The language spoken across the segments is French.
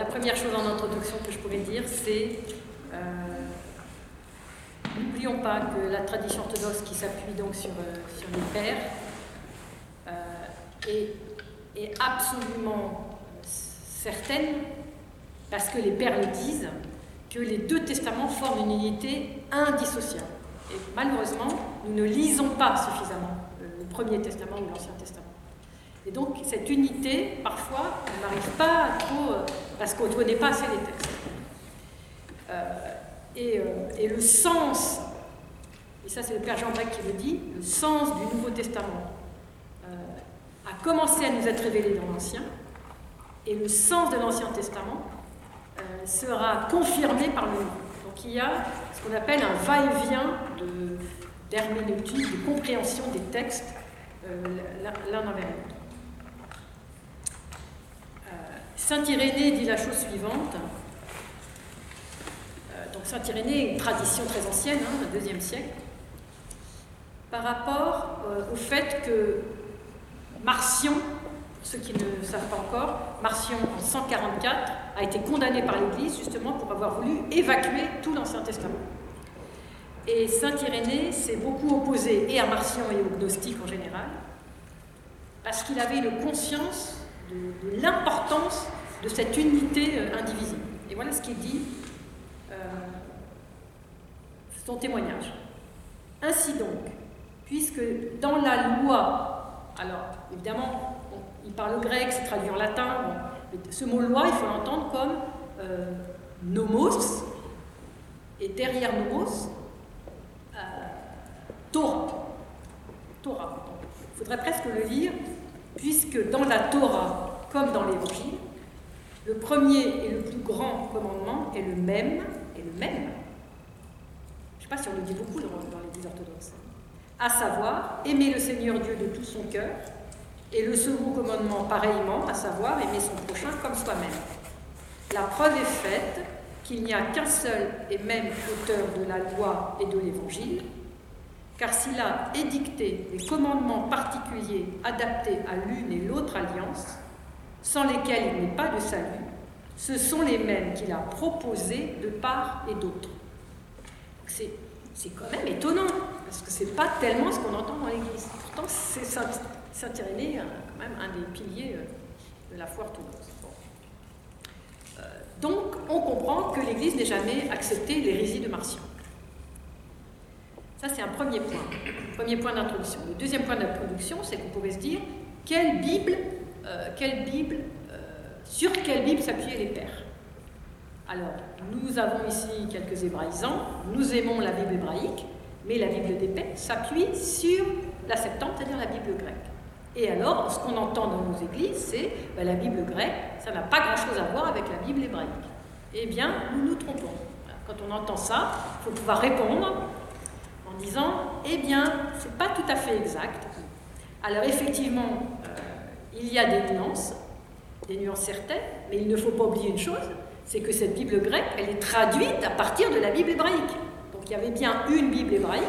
la première chose en introduction que je pourrais dire, c'est euh, n'oublions pas que la tradition orthodoxe qui s'appuie donc sur, euh, les pères est, est, absolument certaine, parce que les pères le disent, que les deux testaments forment une unité indissociable. Et malheureusement, nous ne lisons pas suffisamment le Premier Testament ou l'Ancien Testament. Et donc, cette unité, parfois, on n'arrive pas trop, euh, parce qu'on ne connaît pas assez les textes. Euh, euh, et, le sens, et ça c'est le Père Jean Braque qui le dit, le sens du Nouveau Testament a commencé à nous être révélé dans l'Ancien, et le sens de l'Ancien Testament sera confirmé par le Nouveau. Donc il y a ce qu'on appelle un va-et-vient d'herméneutique, de, compréhension des textes l'un envers l'autre. Saint Irénée dit la chose suivante. Euh, donc Saint Irénée une tradition très ancienne, hein, deuxième siècle, par rapport euh, au fait que Marcion, pour ceux qui ne savent pas encore, Marcion en 144 a été condamné par l'Église justement pour avoir voulu évacuer tout l'Ancien Testament. Et Saint Irénée s'est beaucoup opposé et à Marcion et aux gnostiques en général, parce qu'il avait une conscience de, l'importance de cette unité euh, indivisible. Et voilà ce qu'il dit, euh, son témoignage. Ainsi donc, puisque dans la loi, alors évidemment, il parle grec, c'est traduit en latin, ce mot loi, il faut l'entendre comme euh, nomos, et derrière nomos, Torah. Torah. Il faudrait presque le lire puisque dans la Torah comme dans l'Évangile, le premier et le plus grand commandement est le même, et le même. Je ne sais pas si on le dit beaucoup dans, l'Église orthodoxe. À savoir, aimer le Seigneur Dieu de tout son cœur, et le second commandement pareillement, à savoir, aimer son prochain comme soi-même. La preuve est faite qu'il n'y a qu'un seul et même auteur de la loi et de l'Évangile, car s'il a édicté des commandements particuliers adaptés à l'une et l'autre alliance, sans lesquels il n'est pas de salut, ce sont les mêmes qu'il a proposés de part et d'autre. C'est, quand même étonnant, parce que ce n'est pas tellement ce qu'on entend dans l'Église. Pourtant, c'est Saint, Irénée, hein, quand même un des piliers euh, de la foi orthodoxe. Euh, donc, on comprend que l'Église n'ait jamais accepté l'hérésie de Marcion. Ça, c'est un premier point. Premier point d'introduction. Le deuxième point d'introduction, c'est qu'on pourrait se dire quelle Bible, euh, quelle Bible euh, sur quelle Bible s'appuyaient les pères? Alors, nous avons ici quelques hébraïsants, nous aimons la Bible hébraïque, mais la Bible des pères s'appuie sur la Septante, c'est-à-dire la Bible grecque. Et alors, ce qu'on entend dans nos églises, c'est ben, la Bible grecque, ça n'a pas grand-chose à voir avec la Bible hébraïque. Eh bien, nous nous trompons. Quand on entend ça, il faut pouvoir répondre disant Eh bien, ce n'est pas tout à fait exact. Alors, effectivement, euh, il y a des nuances, des nuances certaines, mais il ne faut pas oublier une chose c'est que cette Bible grecque, elle est traduite à partir de la Bible hébraïque. Donc, il y avait bien une Bible hébraïque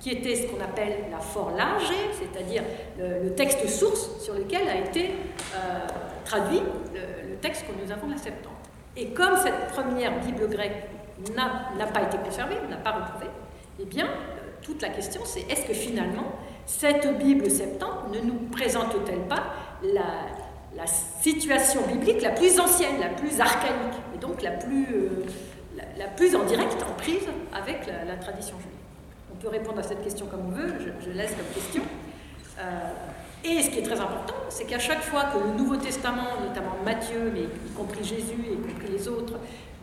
qui était ce qu'on appelle la forlage, c'est-à-dire le, texte source sur lequel a été euh, traduit le, texte que nous avons la Septante. Et comme cette première Bible grecque n'a pas été conservée, n'a pas retrouvé, eh bien, toute la question, c'est est-ce que finalement, cette Bible septante ne nous présente-t-elle pas la, situation biblique la plus ancienne, la plus archaïque, et donc la plus, euh, en direct, en prise avec la, tradition juive? On peut répondre à cette question comme on veut, je, laisse comme question. Euh, et ce qui est très important, c'est qu'à chaque fois que le Nouveau Testament, notamment Matthieu, mais y compris Jésus, et y compris les autres,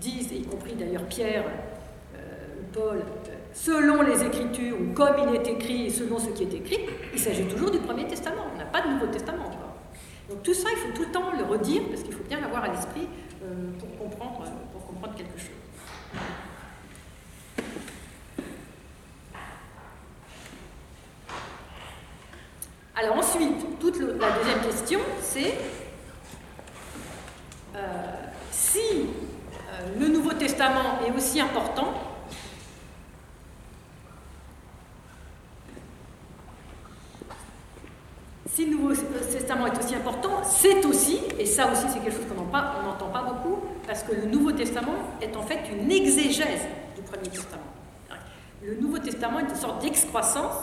disent, y compris d'ailleurs Pierre, euh, Paul, selon les Écritures, ou comme il est écrit, et selon ce qui est écrit, il s'agit toujours du Premier Testament. On n'a pas de Nouveau Testament encore. Donc tout ça, il faut tout le temps le redire, parce qu'il faut bien l'avoir à l'esprit euh, pour, comprendre, pour comprendre quelque chose. Alors ensuite, toute la deuxième question, c'est euh, si euh, le Nouveau Testament est aussi important, si le Nouveau Testament est aussi important, c'est aussi, et ça aussi c'est quelque chose qu'on n'entend pas beaucoup, parce que le Nouveau Testament est en fait une exégèse du Premier Testament. Le Nouveau Testament est une sorte d'excroissance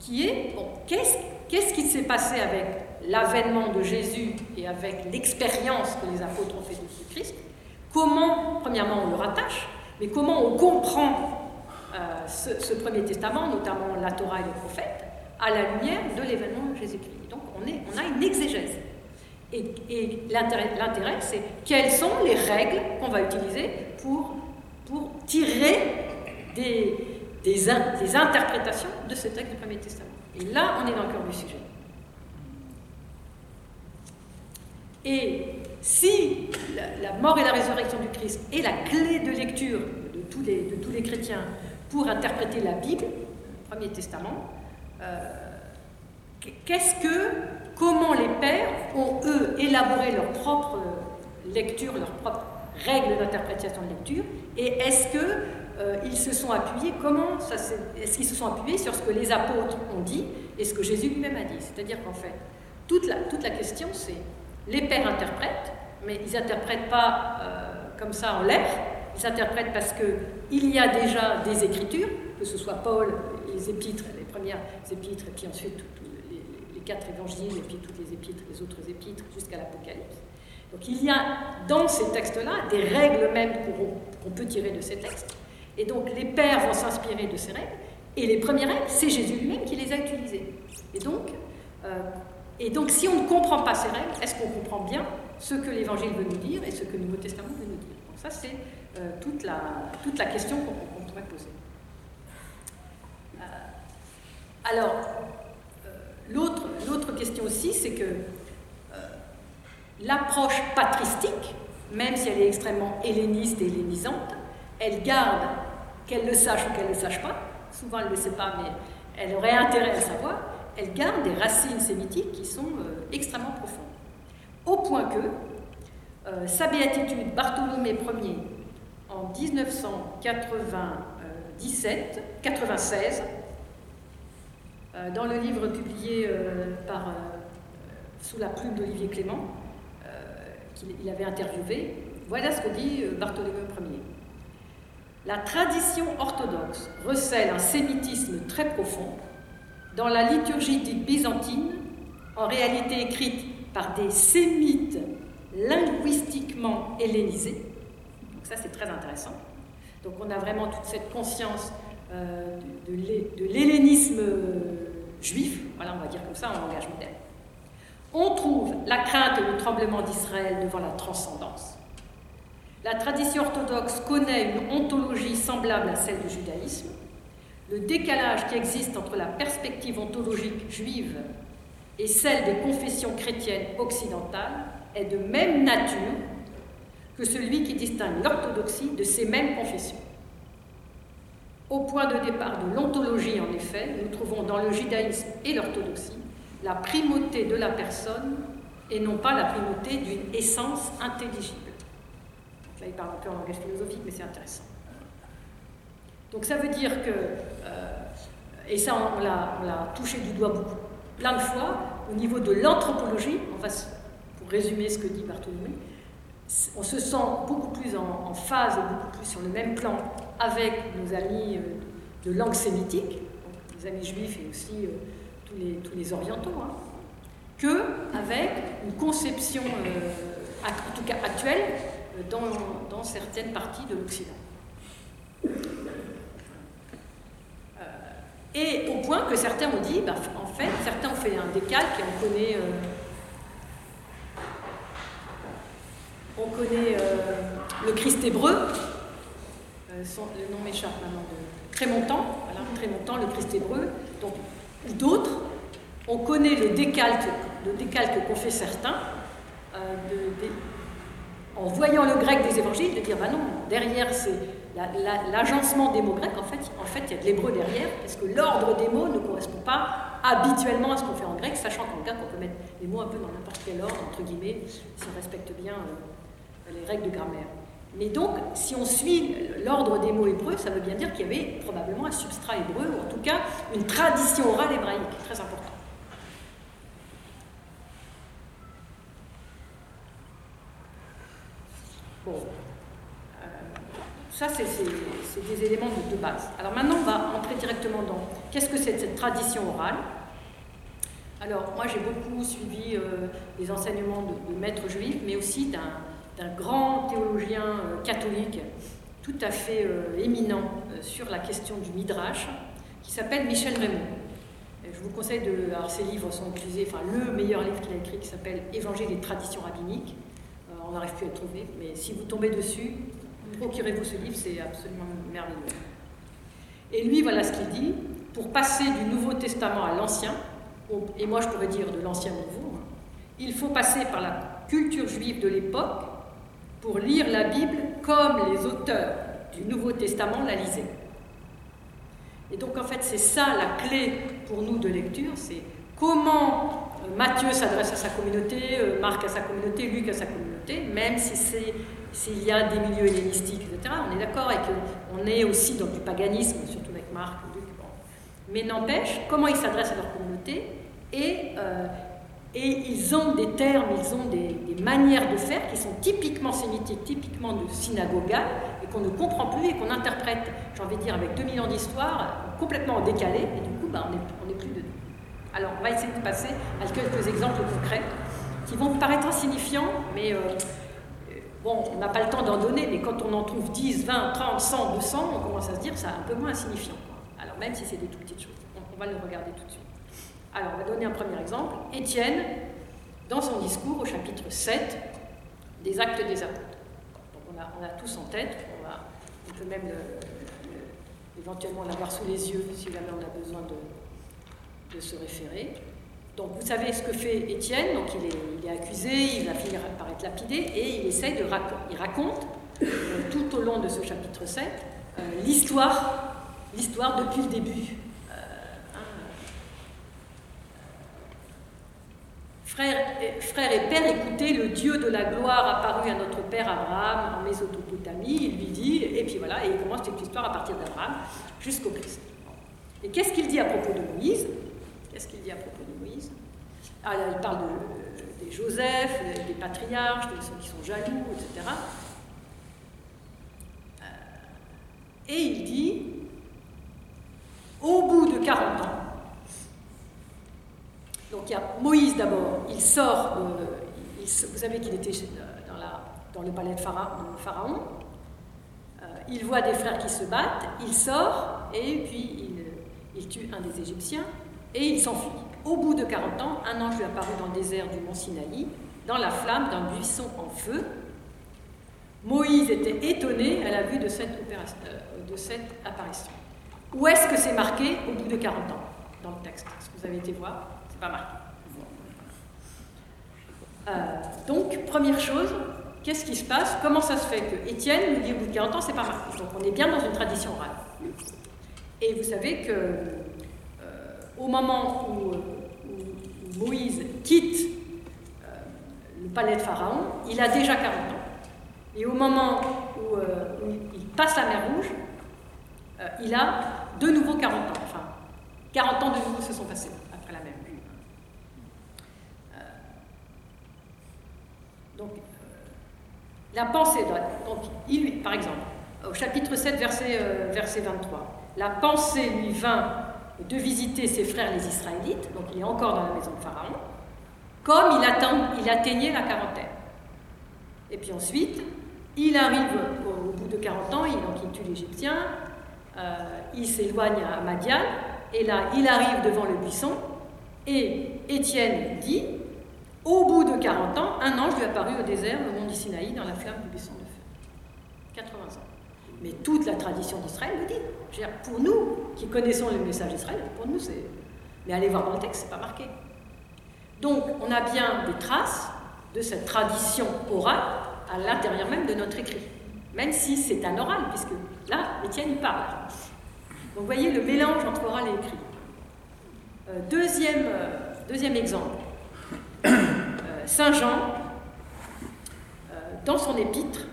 qui est, bon, qu'est-ce qui s'est passé avec l'avènement de Jésus et avec l'expérience que les apôtres ont fait de Christ Comment, premièrement, on le rattache, mais comment on comprend euh, ce, Premier Testament, notamment la Torah et les prophètes, à la lumière de l'événement de Jésus-Christ Donc on, a une exégèse. Et, l'intérêt, c'est quelles sont les règles qu'on va utiliser pour, pour tirer des, des, interprétations de ce texte du Premier Testament. Et là, on est dans le cœur du sujet. Et si la, mort et la résurrection du Christ est la clé de lecture de tous les, de tous les chrétiens pour interpréter la Bible, le Premier Testament, qu'est-ce que comment les pères ont, eux, élaboré leur propre lecture, leurs propres règles d'interprétation de lecture, et est-ce qu'ils euh, se sont appuyés, comment est-ce qu'ils se sont appuyés sur ce que les apôtres ont dit et ce que Jésus lui-même a dit? C'est-à-dire qu'en fait, toute la, question, c'est les pères interprètent, mais ils n'interprètent pas euh, comme ça en l'air, ils interprètent parce qu'il y a déjà des écritures, que ce soit Paul, les épîtres, les premières épîtres, et puis ensuite quatre évangiles et puis toutes les épîtres, les autres épîtres jusqu'à l'Apocalypse. Donc il y a dans ces textes-là des règles même qu'on peut tirer de ces textes. Et donc les pères vont s'inspirer de ces règles. Et les premières règles, c'est Jésus lui-même qui les a utilisées. Et donc, euh, et donc si on ne comprend pas ces règles, est-ce qu'on comprend bien ce que l'Évangile veut nous dire et ce que le Nouveau Testament veut nous dire? Donc ça, c'est euh, toute, la, toute la question qu'on pourrait poser. Euh, alors, L'autre question aussi, c'est que euh, l'approche patristique, même si elle est extrêmement helléniste et hellénisante, elle garde, qu'elle le sache ou qu'elle ne le sache pas, souvent elle ne le sait pas, mais elle aurait intérêt à le savoir, elle garde des racines sémitiques qui sont euh, extrêmement profondes. Au point que euh, sa béatitude, Bartholomé Ier, en 1997, 96, euh, dans le livre publié euh, par, euh, sous la plume d'Olivier Clément, qu'il avait interviewé, voilà ce que dit Bartholomew Ier. La tradition orthodoxe recèle un sémitisme très profond dans la liturgie dite byzantine, en réalité écrite par des sémites linguistiquement hellénisés. Donc ça c'est très intéressant. Donc on a vraiment toute cette conscience de l'hellénisme juif, voilà, on va dire comme ça en langage moderne. On trouve la crainte et le tremblement d'Israël devant la transcendance. La tradition orthodoxe connaît une ontologie semblable à celle du judaïsme. Le décalage qui existe entre la perspective ontologique juive et celle des confessions chrétiennes occidentales est de même nature que celui qui distingue l'orthodoxie de ces mêmes confessions. Au point de départ de l'ontologie, en effet, nous trouvons dans le judaïsme et l'orthodoxie la primauté de la personne et non pas la primauté d'une essence intelligible. là, il parle un peu en langage philosophique, mais c'est intéressant. Donc ça veut dire que, euh, et ça on l'a touché du doigt beaucoup, plein de fois, au niveau de l'anthropologie, pour résumer ce que dit Bartholomé, on se sent beaucoup plus en, phase et beaucoup plus sur le même plan avec nos amis euh, de langue sémitique, les amis juifs et aussi euh, tous, les, orientaux, hein, que avec une conception, euh, en tout cas actuelle, dans, certaines parties de l'Occident. Et au point que certains ont dit, bah, en fait, certains ont fait un décalque et on connaît On connaît le Christ hébreu, euh, le nom m'échappe maintenant, de Trémontant, le Christ hébreu, donc, ou d'autres. On connaît le décalque, le qu'ont fait certains, euh, en voyant le grec des évangiles, de dire, bah non, derrière c'est l'agencement des mots grecs, en fait, en fait, il y a de l'hébreu derrière, parce que l'ordre des mots ne correspond pas habituellement à ce qu'on fait en grec, sachant qu'en grec, on peut mettre les mots un peu dans n'importe quel ordre, entre guillemets, si on respecte bien les règles de grammaire. Mais donc, si on suit l'ordre des mots hébreux, ça veut bien dire qu'il y avait probablement un substrat hébreu, ou en tout cas une tradition orale hébraïque, très importante. Bon, ça, c'est des éléments de, base. Alors maintenant, on va entrer directement dans qu'est-ce que c'est cette tradition orale. Alors, moi, j'ai beaucoup suivi les enseignements de, de maîtres juifs, mais aussi d'un grand théologien catholique tout à fait éminent sur la question du Midrash, qui s'appelle Michel Raymond. Je vous conseille de. Alors, ces livres sont utilisés, enfin, le meilleur livre qu'il a écrit qui s'appelle Évangile et traditions rabbiniques. Euh, on n'arrive plus à le trouver, mais si vous tombez dessus, procurez-vous ce livre, c'est absolument merveilleux. Et lui, voilà ce qu'il dit pour passer du Nouveau Testament à l'Ancien, et moi je pourrais dire de l'Ancien au Nouveau, hein, il faut passer par la culture juive de l'époque pour lire la Bible comme les auteurs du Nouveau Testament la lisaient. Et donc en fait c'est ça la clé pour nous de lecture, c'est comment euh, Matthieu s'adresse à sa communauté, euh, Marc à sa communauté, Luc à sa communauté, même si s'il y a des milieux hellénistiques, etc. On est d'accord et qu'on est aussi dans du paganisme, surtout avec Marc, Luc. Mais n'empêche, comment ils s'adressent à leur communauté et, euh, et ils ont des termes, ils ont des, manières de faire qui sont typiquement sémitiques, typiquement de synagogales, qu'on ne comprend plus et qu'on interprète, j'ai envie de dire, avec 2000 ans d'histoire, complètement décalé, et du coup, bah, on n'est plus dedans. Alors, on va essayer de passer à quelques exemples concrets qui vont paraître insignifiants, mais euh, bon, on n'a pas le temps d'en donner, mais quand on en trouve 10, 20, 30, 100, 200, on commence à se dire c'est un peu moins insignifiant. Alors, même si c'est des tout petites choses, on, va le regarder tout de suite. Alors, on va donner un premier exemple. Étienne, dans son discours au chapitre 7 des Actes des Apôtres. Donc, on a, tous en tête, on peut même éventuellement l'avoir sous les yeux si jamais on a besoin de, se référer. Donc vous savez ce que fait Étienne, donc il est, accusé, il va finir par être lapidé, et il essaye de il raconte euh, tout au long de ce chapitre 7 euh, l'histoire, l'histoire depuis le début Frères et, pères, écoutez, le Dieu de la gloire apparu à notre père Abraham en Mésopotamie. Il lui dit, et puis voilà, et il commence cette histoire à partir d'Abraham jusqu'au Christ. Et qu'est-ce qu'il dit à propos de Moïse? Qu'est-ce qu'il dit à propos de Moïse? Ah, Il parle de, des Joseph, des patriarches, de ceux qui sont jaloux, etc. Euh, et il dit, au bout de 40 ans, donc il y a Moïse d'abord, il sort, vous savez qu'il était dans, la, dans, le palais de Pharaon, euh, il voit des frères qui se battent, il sort et puis il, tue un des Égyptiens et il s'enfuit. Au bout de 40 ans, un ange lui apparut dans le désert du mont Sinaï, dans la flamme d'un buisson en feu. Moïse était étonné à la vue de cette, euh, de cette apparition. Où est-ce que c'est marqué au bout de 40 ans dans le texte? Est-ce que vous avez été voir? Pas marqué. Euh, donc, première chose, qu'est-ce qui se passe? Comment ça se fait que Étienne nous dit au bout de 40 ans, c'est pas marqué? Donc, on est bien dans une tradition orale. Et vous savez que euh, au moment où, Moïse quitte euh, le palais de Pharaon, il a déjà 40 ans. Et au moment où il passe la mer Rouge, il a de nouveau 40 ans. Enfin, 40 ans de nouveau se sont passés. Donc, euh, la pensée, donc, il, par exemple, au chapitre 7, verset, euh, verset 23, la pensée lui vint de visiter ses frères les Israélites, donc il est encore dans la maison de Pharaon, comme il atteignait la quarantaine. Et puis ensuite, il arrive au, bout de 40 ans, il, donc il tue l'Égyptien, euh, il s'éloigne à Madian, et là, il arrive devant le buisson, et Étienne dit au bout de 40 ans, un ange lui apparut au désert, au mont du Sinaï, dans la flamme du buisson de feu. 80 ans. Mais toute la tradition d'Israël le dit. Pour nous, qui connaissons le message d'Israël, pour nous, c'est. Mais allez voir dans le texte, c'est pas marqué. Donc, on a bien des traces de cette tradition orale à l'intérieur même de notre écrit. Même si c'est un oral, puisque là, Étienne parle. Donc, vous voyez le mélange entre oral et écrit. Euh, deuxième, euh, deuxième exemple. Euh, Saint Jean, euh, dans son épître,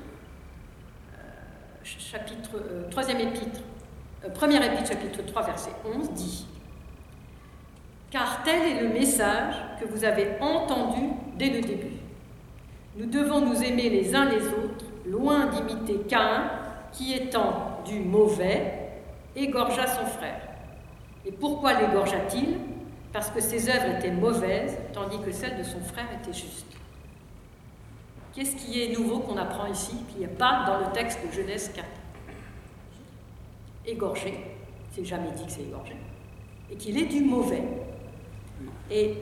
euh, chapitre, troisième épître, première épître, chapitre 3, verset 11, dit Car tel est le message que vous avez entendu dès le début. Nous devons nous aimer les uns les autres, loin d'imiter Caïn, qui étant du mauvais, égorgea son frère. Et pourquoi l'égorgea-t-il? Parce que ses œuvres étaient mauvaises, tandis que celles de son frère étaient justes. Qu'est-ce qui est nouveau qu'on apprend ici, n'y a pas dans le texte de Genèse 4 Égorgé, c'est jamais dit que c'est égorgé, et qu'il est du mauvais. Et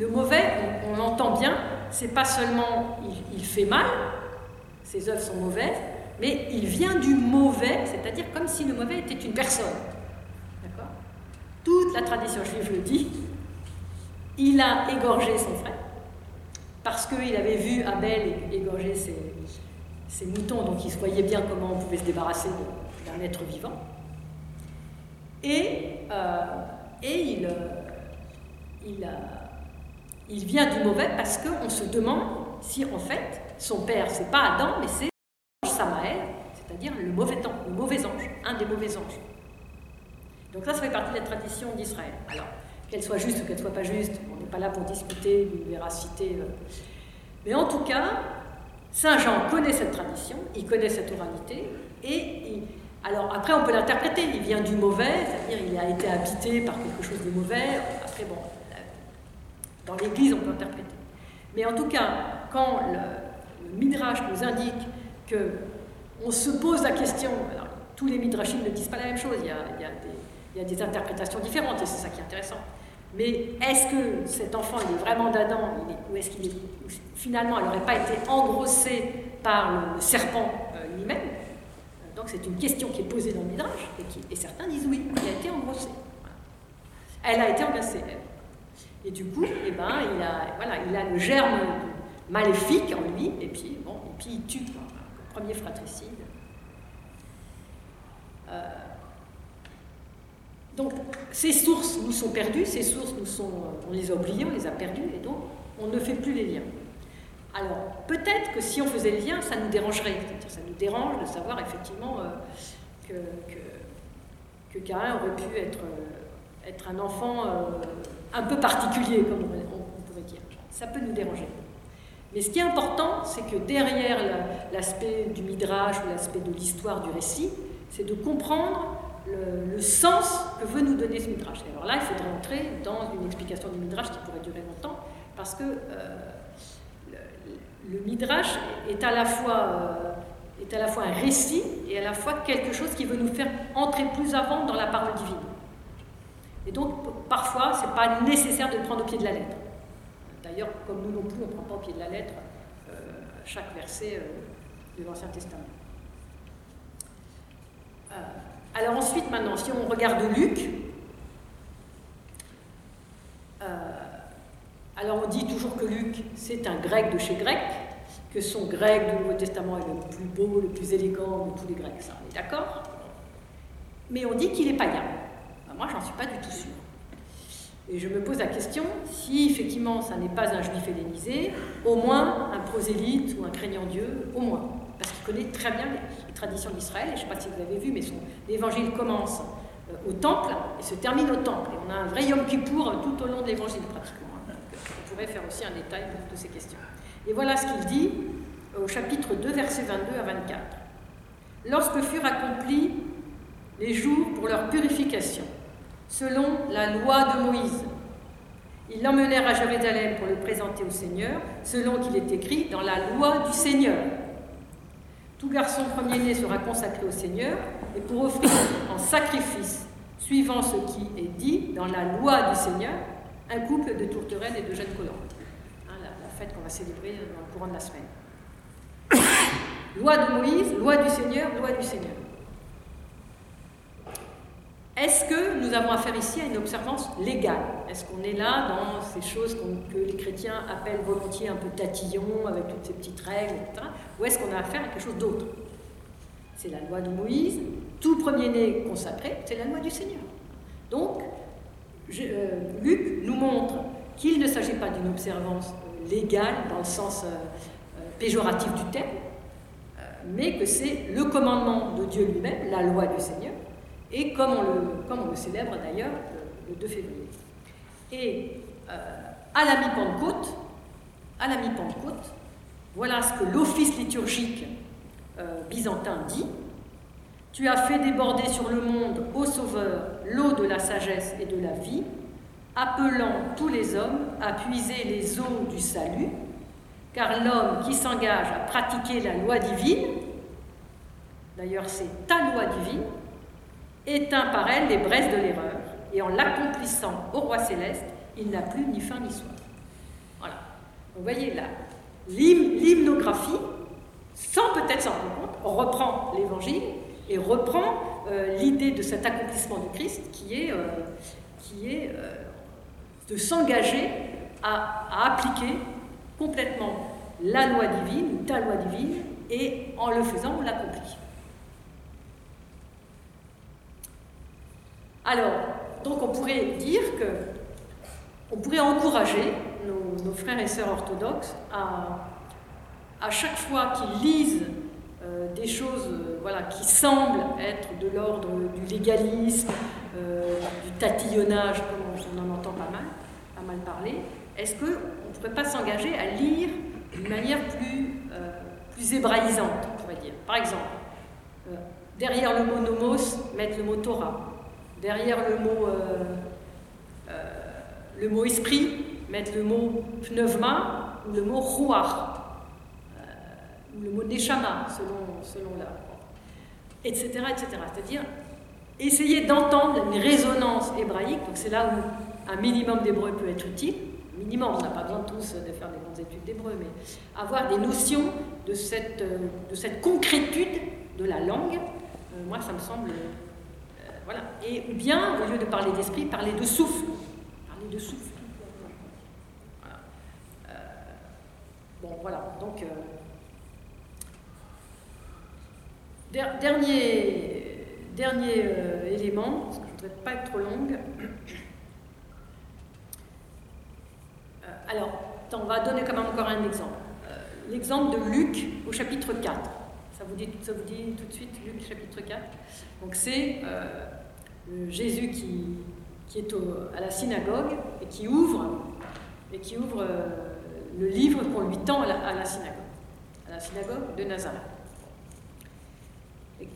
le mauvais, on, l'entend bien, c'est pas seulement il, fait mal, ses œuvres sont mauvaises, mais il vient du mauvais, c'est-à-dire comme si le mauvais était une personne. D'accord? Toute la tradition juive le dit. Il a égorgé son frère parce qu'il avait vu Abel égorger ses, moutons, donc il se voyait bien comment on pouvait se débarrasser d'un être vivant. Et, euh, et il, il, vient du mauvais parce qu'on se demande si en fait son père, c'est pas Adam, mais c'est Samaël, c'est-à-dire le mauvais temps, le mauvais ange, un des mauvais anges. Donc ça, ça fait partie de la tradition d'Israël. Alors, qu'elle soit juste ou qu'elle soit pas juste, on n'est pas là pour discuter d'une véracité. Euh. Mais en tout cas, Saint Jean connaît cette tradition, il connaît cette oralité, et alors après on peut l'interpréter, il vient du mauvais, c'est-à-dire il a été habité par quelque chose de mauvais, après bon, euh, dans l'Église on peut interpréter. Mais en tout cas, quand le, Midrash nous indique que on se pose la question, tous les Midrashim ne disent pas la même chose, il il y a des interprétations différentes, et c'est ça qui est intéressant. Mais est-ce que cet enfant il est vraiment d'Adam ou est-ce qu'il est finalement elle n'aurait pas été engrossée par le serpent euh, lui-même? Donc c'est une question qui est posée dans le Midrash et, certains disent oui, il a été engrossé. Elle a été engrossée. Et du coup, eh ben, il, a, voilà, il a le germe maléfique en lui et puis, bon, et puis il tue premier fratricide. Euh, donc, ces sources nous sont perdues, ces sources nous sont, on les a oubliées, on les a perdues, et donc on ne fait plus les liens. Alors, peut-être que si on faisait le lien, ça nous dérangerait. C'est-à-dire, ça nous dérange de savoir effectivement euh, que, que, aurait pu être, euh, un enfant euh, un peu particulier, comme on, pourrait dire. Ça peut nous déranger. Mais ce qui est important, c'est que derrière l'aspect du midrash ou l'aspect de l'histoire du récit, c'est de comprendre le, sens que veut nous donner ce midrash. alors là, il faudrait entrer dans une explication du midrash qui pourrait durer longtemps, parce que euh, le, midrash est à, la fois, euh, est à la fois un récit et à la fois quelque chose qui veut nous faire entrer plus avant dans la parole divine. Et donc, parfois, ce n'est pas nécessaire de le prendre au pied de la lettre. D'ailleurs, comme nous non plus, on ne prend pas au pied de la lettre euh, chaque verset de l'Ancien Testament. Alors ensuite, maintenant, si on regarde Luc, euh, alors on dit toujours que Luc, c'est un grec de chez grec, que son grec du Nouveau Testament est le plus beau, le plus élégant de tous les grecs, ça on est d'accord? Mais on dit qu'il est païen. Ben, moi, j'en suis pas du tout sûre. Et je me pose la question, si effectivement ça n'est pas un juif hellénisé, au moins un prosélyte ou un craignant Dieu, au moins parce qu'il connaît très bien les, traditions d'Israël. Je ne sais pas si vous l'avez vu, mais son évangile commence euh, au temple et se termine au temple. Et on a un vrai Yom Kippour tout au long de l'évangile, pratiquement. Hein. on pourrait faire aussi un détail de, ces questions. Et voilà ce qu'il dit au chapitre 2, versets 22 à 24. Lorsque furent accomplis les jours pour leur purification, selon la loi de Moïse, ils l'emmenèrent à Jérusalem pour le présenter au Seigneur, selon qu'il est écrit dans la loi du Seigneur. Garçon premier-né sera consacré au Seigneur et pour offrir en sacrifice, suivant ce qui est dit dans la loi du Seigneur, un couple de tourterelles et de jeunes colons. Hein, la, fête qu'on va célébrer dans le courant de la semaine. loi de Moïse, loi du Seigneur, loi du Seigneur. Est-ce que nous avons affaire ici à une observance légale? Est-ce qu'on est là dans ces choses que les chrétiens appellent volontiers un peu tatillon, avec toutes ces petites règles, etc. Ou est-ce qu'on a affaire à quelque chose d'autre C'est la loi de Moïse, tout premier-né consacré, c'est la loi du Seigneur. Donc, euh, Luc nous montre qu'il ne s'agit pas d'une observance euh, légale dans le sens euh, péjoratif du terme, mais que c'est le commandement de Dieu lui-même, la loi du Seigneur, et comme on le, célèbre d'ailleurs le, 2 février. Et à la mi-Pentecôte, à la mi-Pentecôte, voilà ce que l'office liturgique euh, byzantin dit Tu as fait déborder sur le monde, ô Sauveur, l'eau de la sagesse et de la vie, appelant tous les hommes à puiser les eaux du salut, car l'homme qui s'engage à pratiquer la loi divine, d'ailleurs c'est ta loi divine, éteint par elle les braises de l'erreur, et en l'accomplissant au roi céleste, il n'a plus ni fin ni soif. Voilà. Vous voyez là, l'hymnographie, sans peut-être s'en rendre compte, reprend l'évangile et reprend euh, l'idée de cet accomplissement du Christ qui est, euh, euh, de s'engager à, appliquer complètement la loi divine, ta loi divine, et en le faisant, on l'accomplit. Alors, donc on pourrait dire que on pourrait encourager nos, frères et sœurs orthodoxes à, à chaque fois qu'ils lisent euh, des choses euh, voilà, qui semblent être de l'ordre du légalisme, euh, du tatillonnage, comme on, en entend pas mal, pas mal parler, est-ce qu'on ne pourrait pas s'engager à lire d'une manière plus, plus hébraïsante, on pourrait dire? Par exemple, derrière le mot nomos, mettre le mot Torah. Derrière le mot, le mot esprit, mettre le mot pneuma ou le mot ruach le mot neshama, selon, selon la. etc. C'est-à-dire essayer d'entendre une résonance hébraïque, donc c'est là où un minimum d'hébreu peut être utile. Minimum, on n'a pas besoin tous de faire des grandes études d'hébreu, mais avoir des notions de cette, de cette concrétude de la langue, euh, moi ça me semble. Euh, voilà. Et ou bien, au lieu de parler d'esprit, parler de souffle. Parler de souffle. Voilà. Euh, bon, voilà. Donc. Dernier, dernier euh, élément, parce que je ne voudrais pas être trop longue. Euh, alors, on va donner quand même encore un exemple. Euh, l'exemple de Luc au chapitre 4. Ça vous dit, tout de suite, Luc chapitre 4 Donc c'est Jésus qui, qui est à la synagogue et qui ouvre, et qui ouvre le livre qu'on lui tend à la synagogue, à la synagogue de Nazareth.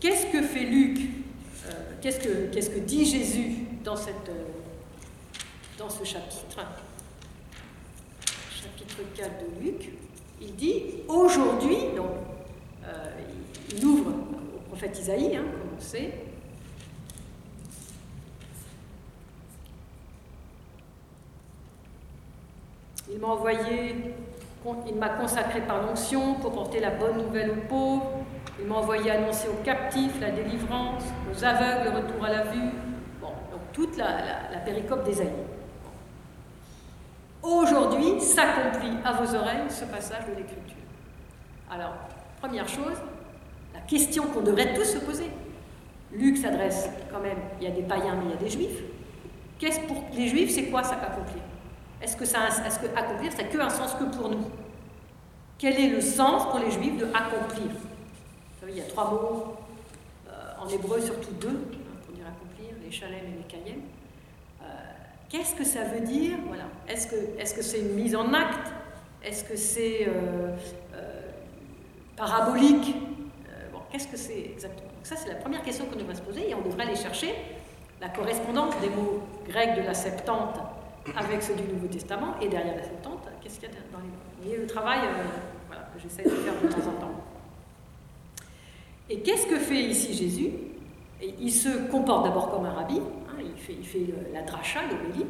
Qu'est-ce que fait Luc euh, qu'est-ce, que, dit Jésus dans, cette, euh, dans ce chapitre? Chapitre 4 de Luc. Il dit aujourd'hui, donc euh, il ouvre au prophète Isaïe, hein, comme on sait. Il m'a envoyé, il m'a consacré par l'onction pour porter la bonne nouvelle aux pauvres il m'a envoyé annoncer aux captifs la délivrance, aux aveugles le retour à la vue. Bon, donc toute la, péricope des aïeux. Aujourd'hui s'accomplit à vos oreilles ce passage de l'Écriture. Alors, première chose, la question qu'on devrait tous se poser. Luc s'adresse quand même, il y a des païens mais il y a des juifs. Qu'est-ce pour les juifs, c'est quoi ça accomplir Est-ce que, est-ce que accomplir, ça n'a que un sens que pour nous? Quel est le sens pour les juifs de accomplir? Il y a trois mots euh, en hébreu, surtout deux, hein, pour dire accomplir, les chalem et les kayem. Euh, qu'est-ce que ça veut dire? Voilà. Est-ce que c'est -ce c'est une mise en acte? Est-ce que c'est euh, parabolique? Qu'est-ce que c'est exactement? Donc Ça, c'est la première question qu'on devrait se poser et on devrait aller chercher la correspondance des mots grecs de la Septante avec ceux du Nouveau Testament et derrière la Septante, qu'est-ce qu'il y a dans les voyez le travail voilà, que j'essaie de faire de temps en temps. Et qu'est-ce que fait ici Jésus? Il se comporte d'abord comme un rabbi, hein, il fait, fait la dracha, l'homélie,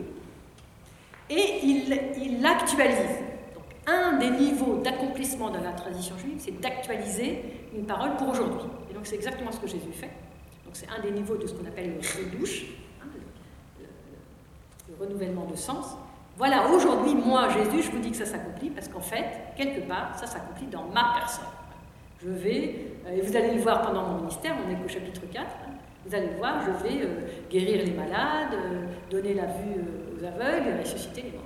et il l'actualise. Donc, un des niveaux d'accomplissement de la tradition juive, c'est d'actualiser une parole pour aujourd'hui. Et donc, c'est exactement ce que Jésus fait. Donc, c'est un des niveaux de ce qu'on appelle le redouche, renouvellement de sens. Voilà, aujourd'hui, moi, Jésus, je vous dis que ça s'accomplit parce qu'en fait, quelque part, ça s'accomplit dans ma personne. Je vais, euh, et vous allez le voir pendant mon ministère, on est au chapitre 4, hein, vous allez le voir, je vais euh, guérir les malades, euh, donner la vue aux aveugles, ressusciter les morts.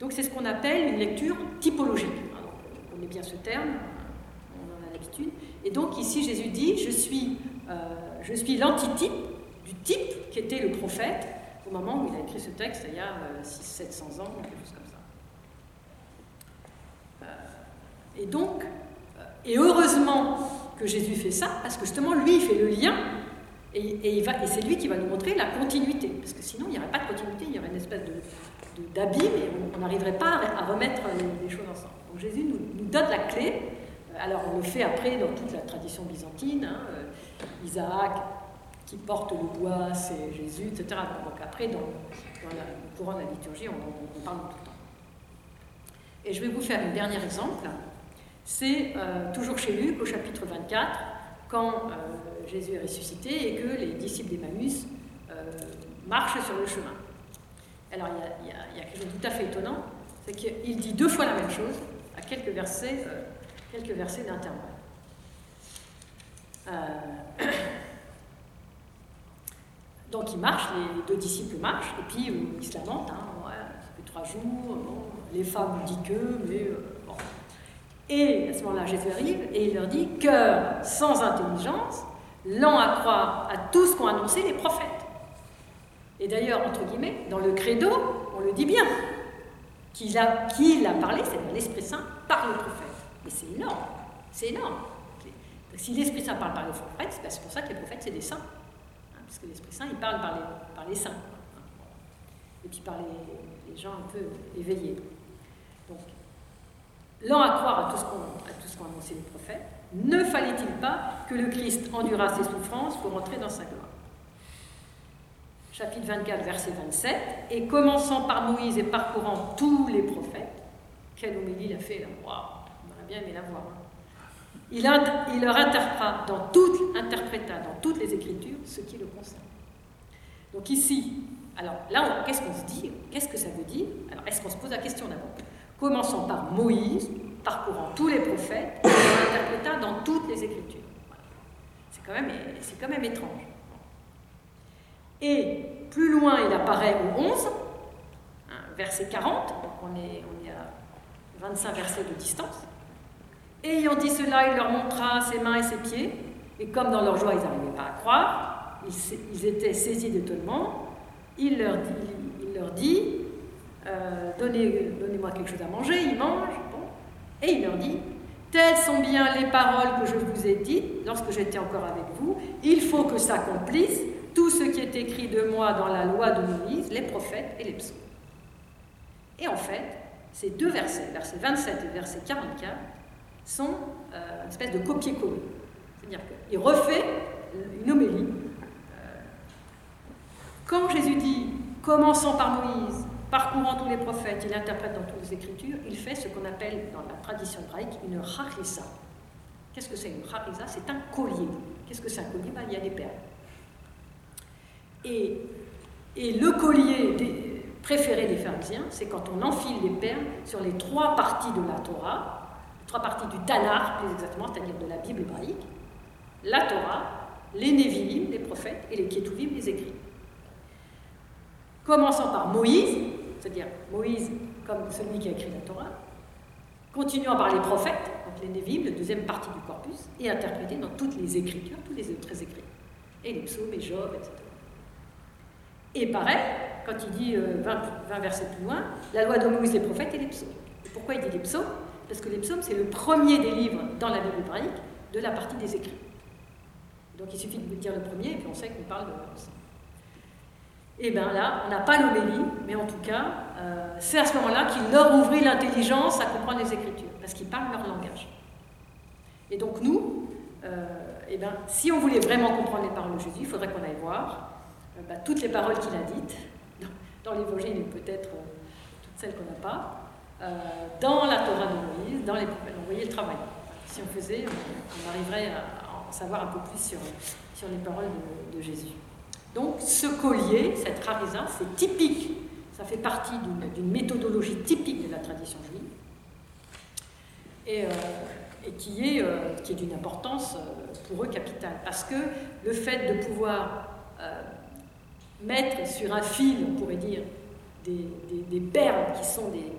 Donc c'est ce qu'on appelle une lecture typologique. on connaît bien ce terme, on en a l'habitude. Et donc ici Jésus dit, je suis, je suis l'antitype du type qui était le prophète au moment où il a écrit ce texte, il y a 600-700 ans, quelque chose comme ça. Et donc, euh, Et heureusement que Jésus fait ça, parce que justement, lui, il fait le lien, et, c'est lui qui va nous montrer la continuité. Parce que sinon, il n'y aurait pas de continuité, il y aurait une espèce d'abîme, et on n'arriverait pas à, remettre les, choses ensemble. Donc Jésus nous, donne la clé. Alors on le fait après dans toute la tradition byzantine. Hein, euh, Isaac qui porte le bois, c'est Jésus, etc. Donc après, dans, le courant de la liturgie, on, on, parle tout le temps. Et je vais vous faire un dernier exemple c'est euh, toujours chez Luc, au chapitre 24, quand euh, Jésus est ressuscité et que les disciples d'Emmaüs euh, marchent sur le chemin. Alors il y, a, quelque chose de tout à fait étonnant, c'est qu'il dit deux fois la même chose à quelques versets, quelques versets d'intervalle. donc il marche, les deux disciples marchent, et puis ils se lamentent, hein, ouais, trois jours, les femmes disent que, mais et à ce moment-là, Jésus arrive et il leur dit Cœur sans intelligence, lent à croire à tout ce qu'ont annoncé les prophètes. Et d'ailleurs, entre guillemets, dans le credo, on le dit bien. Qui a, qui l'a parlé, c'est l'Esprit Saint par le prophète. Mais c'est énorme. C'est énorme. Si l'Esprit Saint parle par les prophètes, c'est pour ça que les prophètes, c'est des saints. Hein, parce que l'Esprit Saint, il parle par les, par les saints. Et puis par les, gens un peu éveillés. Donc, lent à croire à tout ce qu'ont annoncé les prophètes, ne fallait-il pas que le Christ endura ses souffrances pour entrer dans sa gloire? Chapitre 24, verset 27, et commençant par Moïse et parcourant tous les prophètes, quelle homélie il a fait là Waouh, on aurait bien aimé la voir. Il, leur interpréta dans, toutes, interpréta dans toutes les Écritures ce qui le concerne. Donc ici, alors là, qu'est-ce qu'on se dit? Qu'est-ce que ça veut dire? Alors, est-ce qu'on se pose la question d'abord? Commençant par Moïse, parcourant tous les prophètes, et interprétant dans toutes les Écritures. C'est quand, même, quand même étrange. Et plus loin, il apparaît au 11, hein, verset 40, donc on est, on est à 25 versets de distance. Ayant dit cela, il leur montra ses mains et ses pieds, et comme dans leur joie, ils n'arrivaient pas à croire, ils, étaient saisis d'étonnement, il leur dit, euh, donnez, moi quelque chose à manger, ils mangent, et il leur dit, telles sont bien les paroles que je vous ai dites lorsque j'étais encore avec vous, il faut que s'accomplisse tout ce qui est écrit de moi dans la loi de Moïse, les prophètes et les psaumes. Et en fait, ces deux versets, versets 27 et verset 44, sont euh, une espèce de copier-coller. C'est-à-dire qu'il refait une homélie. Euh, quand Jésus dit, commençant par Moïse, Parcourant tous les prophètes, il interprète dans toutes les Écritures, il fait ce qu'on appelle dans la tradition hébraïque une harissa. Qu'est-ce que c'est une harissa C'est un collier. Qu'est-ce que c'est un collier? Ben, Il y a des perles. Et, et le collier préféré des pharisiens, c'est quand on enfile les perles sur les trois parties de la Torah, trois parties du Tanakh, plus exactement, c'est-à-dire de la Bible hébraïque, la Torah, les Nevi'im, les prophètes, et les Ketuvim, les écrits. Commençant par Moïse, c'est-à-dire Moïse comme celui qui a écrit la Torah, continuant par les prophètes, donc les Névim, la deuxième partie du corpus, et interprété dans toutes les écritures, tous les autres écrits, et les psaumes et Job, etc. Et pareil, quand il dit 20, euh, versets plus loin, la loi de Moïse, les prophètes et les psaumes. Pourquoi il dit les psaumes? Parce que les psaumes, c'est le premier des livres dans la Bible hébraïque de la partie des écrits. Donc il suffit de dire le premier, et puis on sait qu'on parle de et eh bien là, on n'a pas l'homélie, mais en tout cas, euh, c'est à ce moment-là qu'il leur ouvrit l'intelligence à comprendre les Écritures, parce qu'ils parlent leur langage. Et donc nous, euh, eh ben, si on voulait vraiment comprendre les paroles de Jésus, il faudrait qu'on aille voir euh, bah, toutes les paroles qu'il a dites, dans, l'Évangile et peut-être toutes celles qu'on n'a pas, dans la Torah de Moïse, dans les prophètes. Vous voyez le travail. Si on faisait, on, arriverait à en savoir un peu plus sur, sur les paroles de Jésus. Donc ce collier, cette rarisa, c'est typique, ça fait partie d'une méthodologie typique de la tradition juive, et, euh, qui est, euh, est d'une importance euh, pour eux capitale. Parce que le fait de pouvoir mettre sur un fil, on pourrait dire, des, perles qui sont des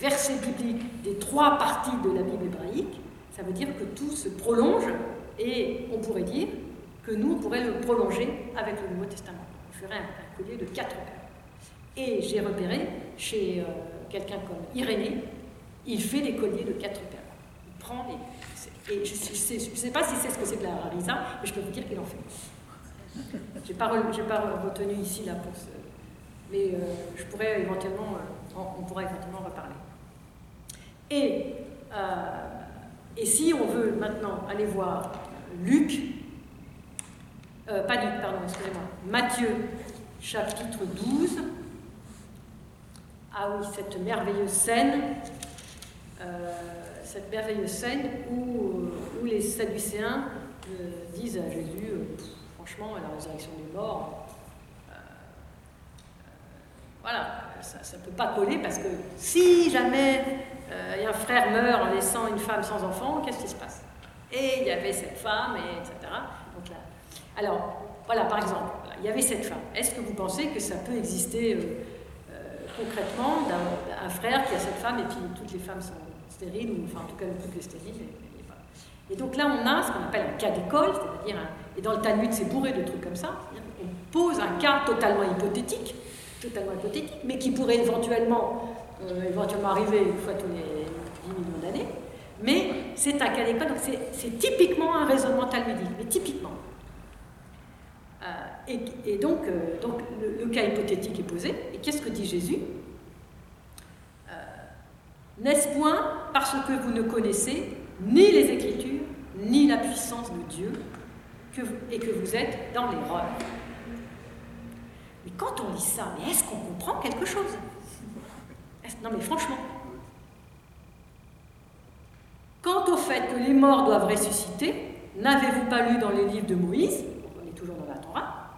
versets bibliques des trois parties de la Bible hébraïque, ça veut dire que tout se prolonge et on pourrait dire que nous, on pourrait le prolonger avec le Nouveau Testament. On ferait un, collier de quatre paires. Et j'ai repéré chez euh, quelqu'un comme Irénée, il fait des colliers de quatre paires. Il prend les. Et je ne sais, pas si c'est ce que c'est que la harissa, mais je peux vous dire qu'il en fait. Je n'ai pas, retenu ici là pour. Mais euh, je pourrais éventuellement. Euh, on, pourrait éventuellement reparler. Et, et si on veut maintenant aller voir Luc, pas Luc, pardon, excusez-moi, Matthieu, chapitre 12. Ah oui, cette merveilleuse scène, euh, cette merveilleuse scène où, les Sadducéens euh, disent à Jésus, euh, franchement, à la résurrection des morts, voilà, ça ne peut pas coller parce que si jamais un frère meurt en laissant une femme sans enfant, qu'est-ce qui se passe? Et il y avait cette femme, et etc. Donc là, alors, voilà, par exemple, il y avait cette femme. Est-ce que vous pensez que ça peut exister concrètement d'un frère qui a cette femme et puis toutes les femmes sont stériles, ou enfin en tout cas le couple est stérile. Et, et, donc là on a ce qu'on appelle un cas d'école, c'est-à-dire, et dans le Talmud c'est bourré de trucs comme ça, on pose un cas totalement hypothétique, totalement hypothétique, mais qui pourrait éventuellement, euh, éventuellement arriver une fois tous les 10 millions d'années, mais c'est un cas d'école, donc c'est typiquement un raisonnement talmudique, mais typiquement. Euh, et, donc, euh, donc le, cas hypothétique est posé. Et qu'est-ce que dit Jésus? Euh, N'est-ce point parce que vous ne connaissez ni les Écritures, ni la puissance de Dieu, et que vous êtes dans l'erreur? Mais quand on lit ça, mais est-ce qu'on comprend quelque chose? Non mais franchement. Quant au fait que les morts doivent ressusciter, n'avez-vous pas lu dans les livres de Moïse toujours dans la Torah,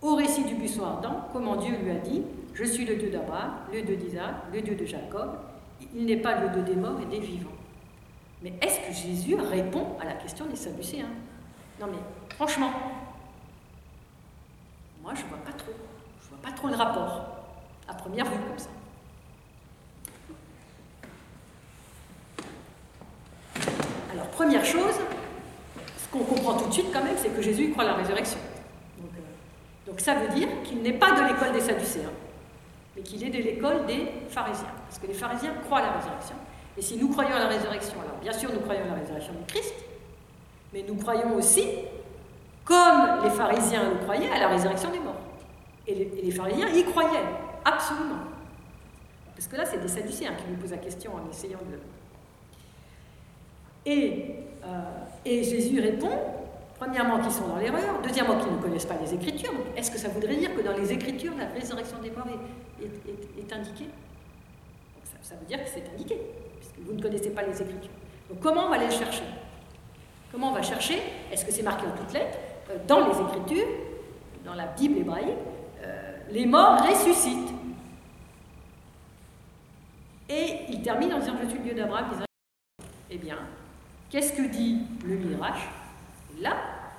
au récit du buisson ardent, comment Dieu lui a dit Je suis le Dieu d'Abraham, le Dieu d'Isaac, le Dieu de Jacob, il n'est pas le Dieu des morts et des vivants. Mais est-ce que Jésus répond à la question des Sadducéens? Non mais franchement, moi je vois pas trop, je vois pas trop le rapport, à première vue comme ça. Alors première chose, qu'on comprend tout de suite quand même, c'est que Jésus croit à la résurrection. Euh, donc, ça veut dire qu'il n'est pas de l'école des Sadducéens, mais qu'il est de l'école des pharisiens. Parce que les pharisiens croient à la résurrection. Et si nous croyons à la résurrection, alors bien sûr nous croyons à la résurrection du Christ, mais nous croyons aussi, comme les pharisiens le croyaient, à la résurrection des morts. Et les, pharisiens y croyaient, absolument. Parce que là, c'est des Sadducéens qui nous posent la question en essayant de... Et euh, et Jésus répond, premièrement, qu'ils sont dans l'erreur, deuxièmement, qu'ils ne connaissent pas les Écritures. Est-ce que ça voudrait dire que dans les Écritures, la résurrection des morts est, indiquée? Ça, veut dire que c'est indiqué, puisque vous ne connaissez pas les Écritures. Donc comment on va aller le chercher? Comment on va chercher? Est-ce que c'est marqué en toutes lettres? Euh, Dans les Écritures, dans la Bible hébraïque, euh, les morts ressuscitent. Et il termine en disant Je suis le Dieu d'Abraham. Eh bien, Qu'est-ce que dit le Midrash Là,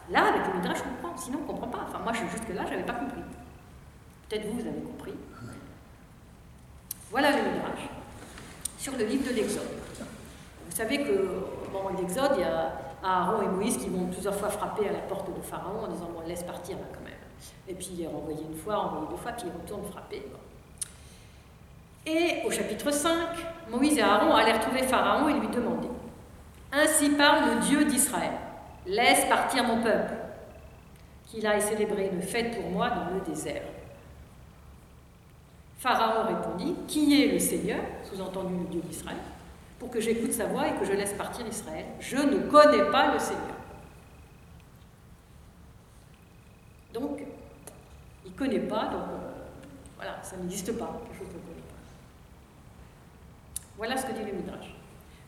là, avec le Midrash, on comprend. Sinon, on ne comprend pas. Enfin, moi, jusque-là, je n'avais pas compris. Peut-être vous, vous avez compris. Voilà le Midrash sur le livre de l'Exode. Vous savez que, bon, l'Exode, il y a Aaron et Moïse qui vont plusieurs fois frapper à la porte de Pharaon en disant Bon, laisse partir là quand même. Et puis, il est renvoyé une fois, renvoyé deux fois, puis il retourne frapper. Et au chapitre 5, Moïse et Aaron allèrent trouver Pharaon et lui demander ainsi parle le Dieu d'Israël. Laisse partir mon peuple, qu'il aille célébrer une fête pour moi dans le désert. Pharaon répondit Qui est le Seigneur sous-entendu le Dieu d'Israël pour que j'écoute sa voix et que je laisse partir Israël? Je ne connais pas le Seigneur. Donc, il ne connaît pas, donc euh, voilà, ça n'existe pas, quelque chose connaît pas. Voilà ce que dit le Midrash.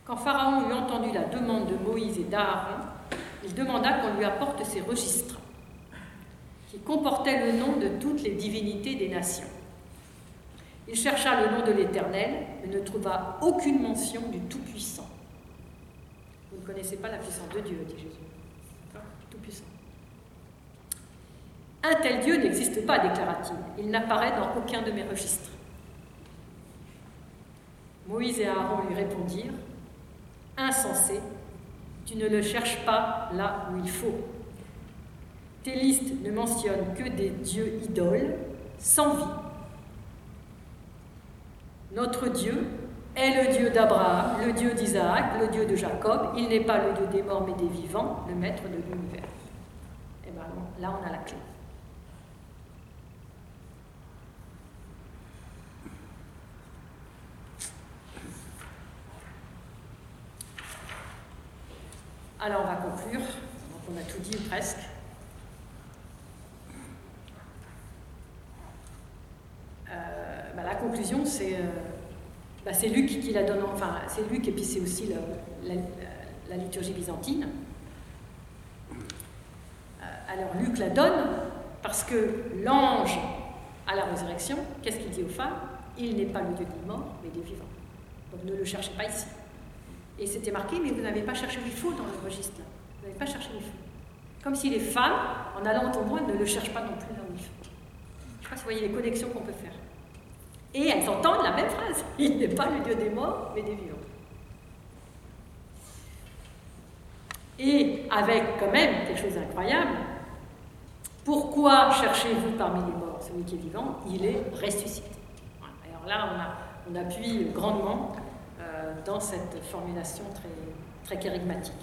Quand Pharaon eut entendu la demande de Moïse et d'Aaron, il demanda qu'on lui apporte ses registres, qui comportaient le nom de toutes les divinités des nations. Il chercha le nom de l'Éternel, mais ne trouva aucune mention du Tout-Puissant. Vous ne connaissez pas la puissance de Dieu, dit Jésus. Tout-Puissant. Un tel Dieu n'existe pas, déclara-t-il. Il, n'apparaît dans aucun de mes registres. Moïse et Aaron lui répondirent insensé, tu ne le cherches pas là où il faut. Tes listes ne mentionnent que des dieux idoles, sans vie. Notre Dieu est le Dieu d'Abraham, le Dieu d'Isaac, le Dieu de Jacob. Il n'est pas le Dieu des morts mais des vivants, le maître de l'univers. Et bien là, on a la clé. Alors on va conclure. on a tout dit presque. Euh, bah, la conclusion, c'est euh, bah, Luc qui la donne, enfin c'est Luc et puis c'est aussi la, liturgie byzantine. Euh, alors Luc la donne parce que l'ange à la résurrection, qu'est-ce qu'il dit aux femmes? Il n'est pas le Dieu des morts, mais des vivants. Donc ne le cherchez pas ici. Et c'était marqué, mais vous n'avez pas cherché faut dans le registre. Vous n'avez pas cherché faut. Comme si les femmes, en allant au tombeau, ne le cherchent pas non plus il faut. Je pas si vous voyez les connexions qu'on peut faire. Et elles entendent la même phrase. Il n'est pas le Dieu des morts, mais des vivants. Et avec quand même quelque chose d'incroyable, pourquoi cherchez-vous parmi les morts celui qui est vivant? Il est ressuscité. Alors là, on, appuie grandement dans cette formulation très, très kérigmatique.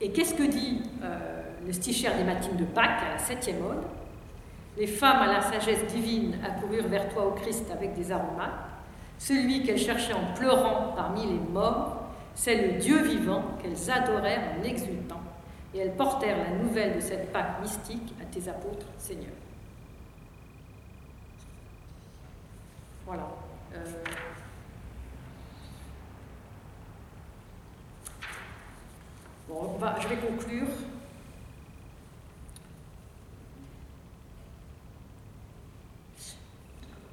Et qu'est-ce que dit euh, le stichère des matines de Pâques à la septième ode Les femmes à la sagesse divine accoururent vers toi, au Christ, avec des aromates. Celui qu'elles cherchaient en pleurant parmi les morts, c'est le Dieu vivant qu'elles adorèrent en exultant. Et elles portèrent la nouvelle de cette Pâque mystique à tes apôtres, Seigneur. Voilà. Euh, Bon, je vais conclure.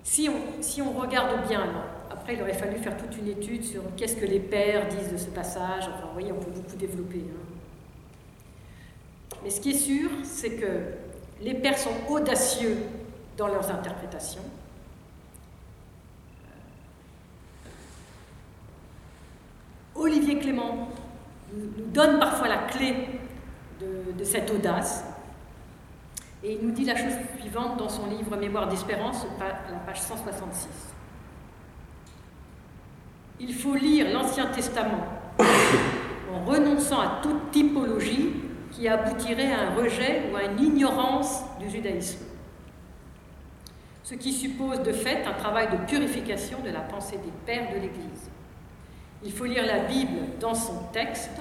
Si on, si on regarde bien, après il aurait fallu faire toute une étude sur qu'est-ce que les pères disent de ce passage, enfin vous voyez, on peut beaucoup développer. Hein. Mais ce qui est sûr, c'est que les pères sont audacieux dans leurs interprétations. Olivier Clément nous donne parfois la clé de, cette audace. Et il nous dit la chose suivante dans son livre Mémoire d'espérance, la page 166. Il faut lire l'Ancien Testament en renonçant à toute typologie qui aboutirait à un rejet ou à une ignorance du judaïsme. Ce qui suppose de fait un travail de purification de la pensée des pères de l'Église. Il faut lire la Bible dans son texte,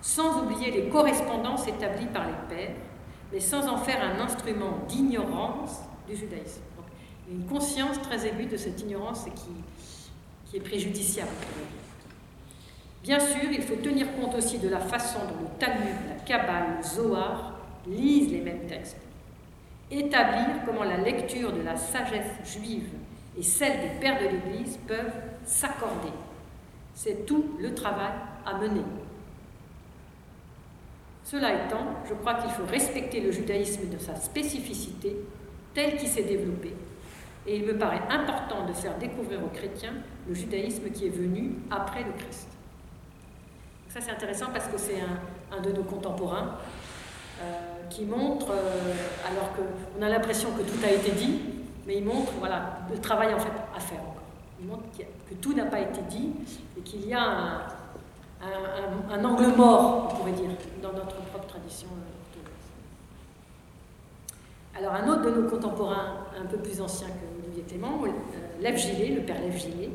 sans oublier les correspondances établies par les pères, mais sans en faire un instrument d'ignorance du judaïsme. une conscience très aiguë de cette ignorance qui, qui est préjudiciable. Bien sûr, il faut tenir compte aussi de la façon dont le Talmud, la Kabbale, le Zohar lisent les mêmes textes. Établir comment la lecture de la sagesse juive et celle des pères de l'Église peuvent s'accorder. C'est tout le travail à mener. Cela étant, je crois qu'il faut respecter le judaïsme de sa spécificité, tel qu'il s'est développé, et il me paraît important de faire découvrir aux chrétiens le judaïsme qui est venu après le Christ. Ça c'est intéressant parce que c'est un, de nos contemporains euh, qui montre, euh, alors qu'on a l'impression que tout a été dit, mais il montre voilà, le travail en fait à faire encore. Il montre que tout n'a pas été dit et qu'il y a un, angle mort, on pourrait dire, dans notre propre tradition Alors un autre de nos contemporains, un peu plus ancien que Olivier Clément, euh, Lev Gillet, le père Lev Gillet,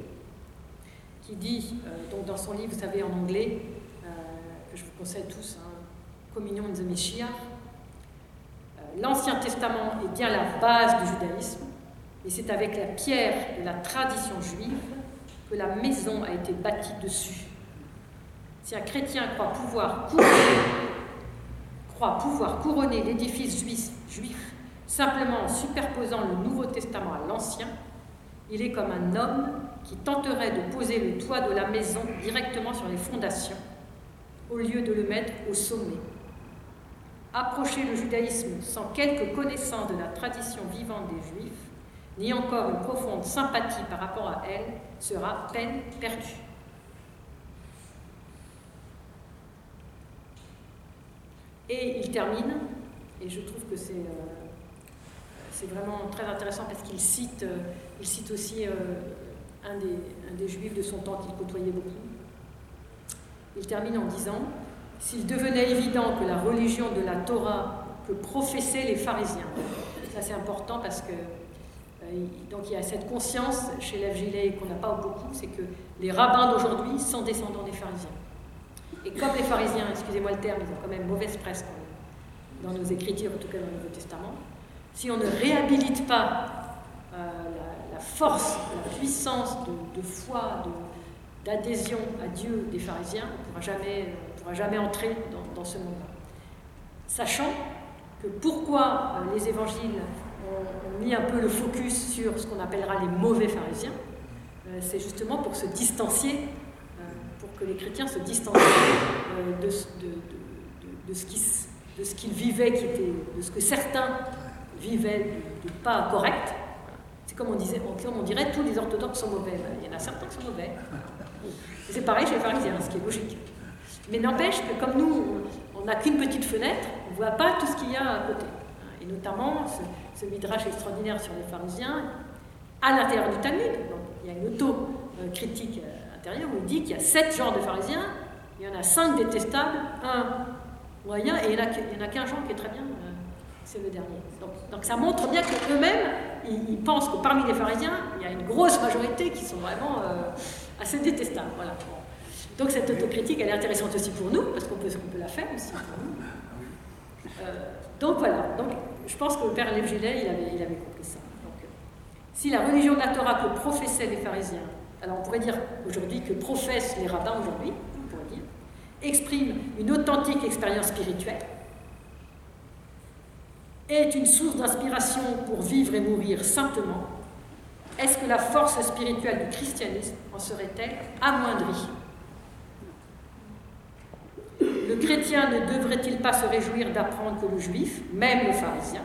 qui dit, euh, donc dans son livre, vous savez, en anglais, euh, que je vous conseille tous, hein, Communion de the l'Ancien Testament est bien la base du judaïsme, et c'est avec la pierre de la tradition juive que la maison a été bâtie dessus. Si un chrétien croit pouvoir couronner, l'édifice juif, juif simplement en superposant le Nouveau Testament à l'Ancien, il est comme un homme qui tenterait de poser le toit de la maison directement sur les fondations, au lieu de le mettre au sommet. Approcher le judaïsme sans quelque connaissance de la tradition vivante des Juifs ni encore une profonde sympathie par rapport à elle, sera peine perdue. Et il termine, et je trouve que c'est euh, vraiment très intéressant parce qu'il cite, euh, aussi euh, un des, un des juifs de son temps qu'il côtoyait beaucoup. Il termine en disant S'il devenait évident que la religion de la Torah que professaient les pharisiens, ça c'est important parce que donc il y a cette conscience chez Gilet qu'on n'a pas beaucoup, c'est que les rabbins d'aujourd'hui sont descendants des pharisiens. Et comme les pharisiens, excusez-moi le terme, ils ont quand même mauvaise presse dans nos écritures, en tout cas dans le Nouveau Testament, si on ne réhabilite pas euh, la, force, la puissance de, foi, d'adhésion à Dieu des pharisiens, on ne pourra jamais, pourra jamais entrer dans, ce monde-là. Sachant que pourquoi euh, les évangiles ont, mis un peu le focus sur ce qu'on appellera les mauvais pharisiens, euh, c'est justement pour se distancier, pour que les chrétiens se distancient de, de, ce qu'ils vivaient, de ce que certains vivaient de, pas correct. C'est comme on, on dirait tous les orthodoxes sont mauvais. Il y en a certains qui sont mauvais. C'est pareil chez les pharisiens, ce qui est logique. Mais n'empêche que comme nous, on n'a qu'une petite fenêtre, on ne voit pas tout ce qu'il y a à côté. Et notamment ce, midrash extraordinaire sur les pharisiens, à l'intérieur du Talmud. il y a une auto-critique euh, intérieure où il dit qu'il y a sept genres de pharisiens, il y en a cinq détestables, un moyen, et il n'y en a qu'un genre qui est très bien, c'est le dernier. Donc, ça montre bien qu'eux-mêmes, ils, pensent que parmi les pharisiens, il y a une grosse majorité qui sont vraiment euh, assez détestables. Voilà. Donc cette autocritique, elle est intéressante aussi pour nous, parce qu'on peut, peut la faire aussi pour nous. Euh, donc voilà, donc, je pense que le père Lév il avait, compris ça. Donc, si la religion de la Torah que professaient les pharisiens, alors on pourrait dire aujourd'hui que professent les rabbins aujourd'hui, on pourrait dire, exprime une authentique expérience spirituelle, est une source d'inspiration pour vivre et mourir saintement, est-ce que la force spirituelle du christianisme en serait-elle amoindrie? Le chrétien ne devrait-il pas se réjouir d'apprendre que le juif, même le pharisien,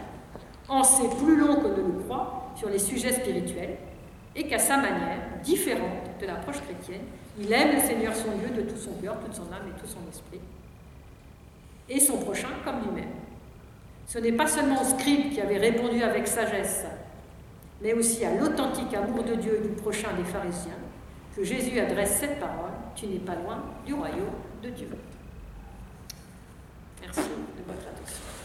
en sait plus long que ne le croit sur les sujets spirituels et qu'à sa manière, différente de l'approche chrétienne, il aime le Seigneur son Dieu de tout son cœur, toute son âme et tout son esprit, et son prochain comme lui-même ce n'est pas seulement au scribe qui avait répondu avec sagesse, mais aussi à l'authentique amour de Dieu du prochain des pharisiens, que Jésus adresse cette parole, tu n'es pas loin du royaume de Dieu. Sul é de